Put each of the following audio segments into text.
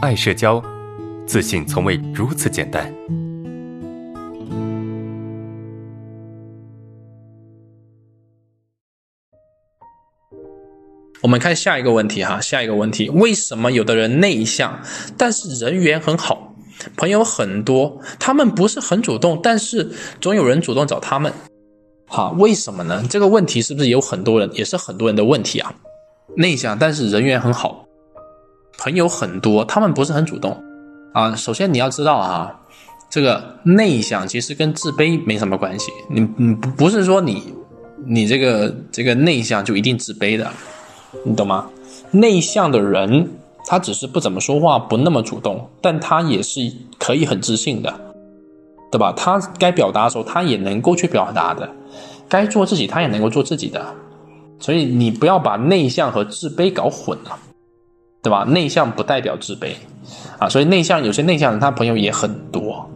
爱社交，自信从未如此简单。我们看下一个问题哈，下一个问题，为什么有的人内向，但是人缘很好，朋友很多，他们不是很主动，但是总有人主动找他们，好，为什么呢？这个问题是不是有很多人，也是很多人的问题啊？内向，但是人缘很好，朋友很多，他们不是很主动啊。首先你要知道啊，这个内向其实跟自卑没什么关系，你你不不是说你你这个这个内向就一定自卑的。你懂吗？内向的人，他只是不怎么说话，不那么主动，但他也是可以很自信的，对吧？他该表达的时候，他也能够去表达的；该做自己，他也能够做自己的。所以你不要把内向和自卑搞混了，对吧？内向不代表自卑啊。所以内向有些内向人，他朋友也很多，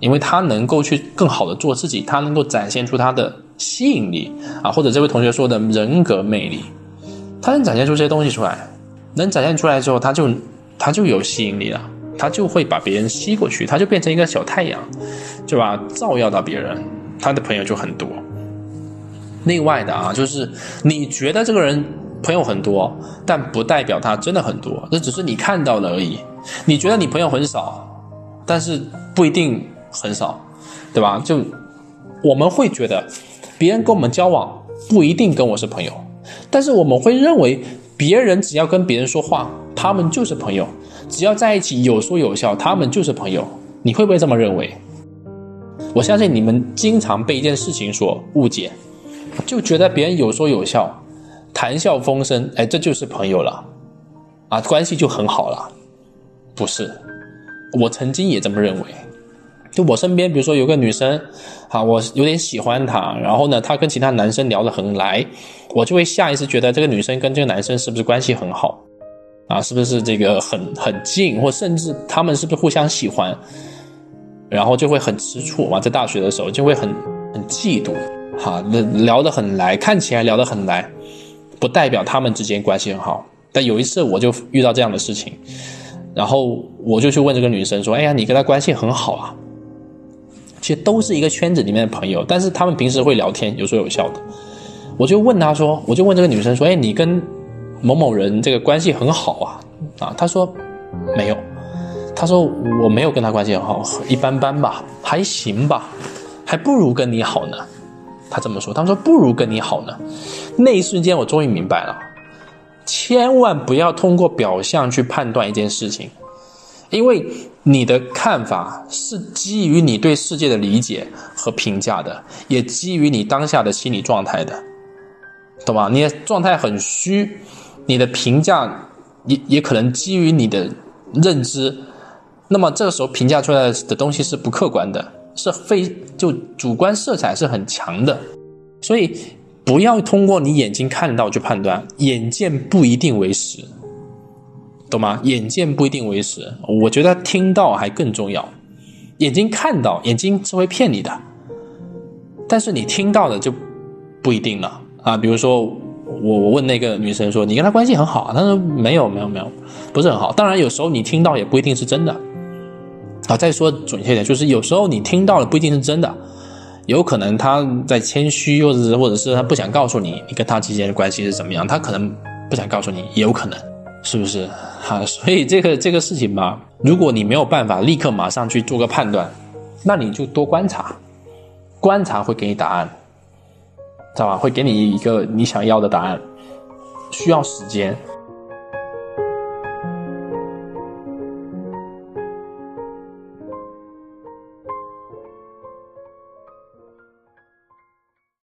因为他能够去更好的做自己，他能够展现出他的吸引力啊，或者这位同学说的人格魅力。他能展现出这些东西出来，能展现出来之后，他就他就有吸引力了，他就会把别人吸过去，他就变成一个小太阳，对吧？照耀到别人，他的朋友就很多。另外的啊，就是你觉得这个人朋友很多，但不代表他真的很多，这只是你看到了而已。你觉得你朋友很少，但是不一定很少，对吧？就我们会觉得别人跟我们交往不一定跟我是朋友。但是我们会认为，别人只要跟别人说话，他们就是朋友；只要在一起有说有笑，他们就是朋友。你会不会这么认为？我相信你们经常被一件事情所误解，就觉得别人有说有笑，谈笑风生，哎，这就是朋友了，啊，关系就很好了。不是，我曾经也这么认为。就我身边，比如说有个女生，啊，我有点喜欢她，然后呢，她跟其他男生聊得很来，我就会下意识觉得这个女生跟这个男生是不是关系很好，啊，是不是这个很很近，或甚至他们是不是互相喜欢，然后就会很吃醋嘛，在大学的时候就会很很嫉妒，哈，那聊得很来，看起来聊得很来，不代表他们之间关系很好。但有一次我就遇到这样的事情，然后我就去问这个女生说：“哎呀，你跟他关系很好啊？”其实都是一个圈子里面的朋友，但是他们平时会聊天，有说有笑的。我就问他说，我就问这个女生说：“哎，你跟某某人这个关系很好啊？”啊，她说没有，她说我没有跟他关系很好，一般般吧，还行吧，还不如跟你好呢。他这么说，他说不如跟你好呢。那一瞬间，我终于明白了，千万不要通过表象去判断一件事情。因为你的看法是基于你对世界的理解和评价的，也基于你当下的心理状态的，懂吗？你的状态很虚，你的评价也也可能基于你的认知，那么这个时候评价出来的东西是不客观的，是非就主观色彩是很强的，所以不要通过你眼睛看到去判断，眼见不一定为实。懂吗？眼见不一定为实，我觉得听到还更重要。眼睛看到，眼睛是会骗你的，但是你听到的就不一定了啊。比如说，我我问那个女生说：“你跟他关系很好？”她说：“没有，没有，没有，不是很好。”当然，有时候你听到也不一定是真的。啊，再说准确点，就是有时候你听到的不一定是真的，有可能他在谦虚，或者是或者是他不想告诉你你跟他之间的关系是怎么样，他可能不想告诉你，也有可能。是不是哈？所以这个这个事情吧，如果你没有办法立刻马上去做个判断，那你就多观察，观察会给你答案，知道吧？会给你一个你想要的答案，需要时间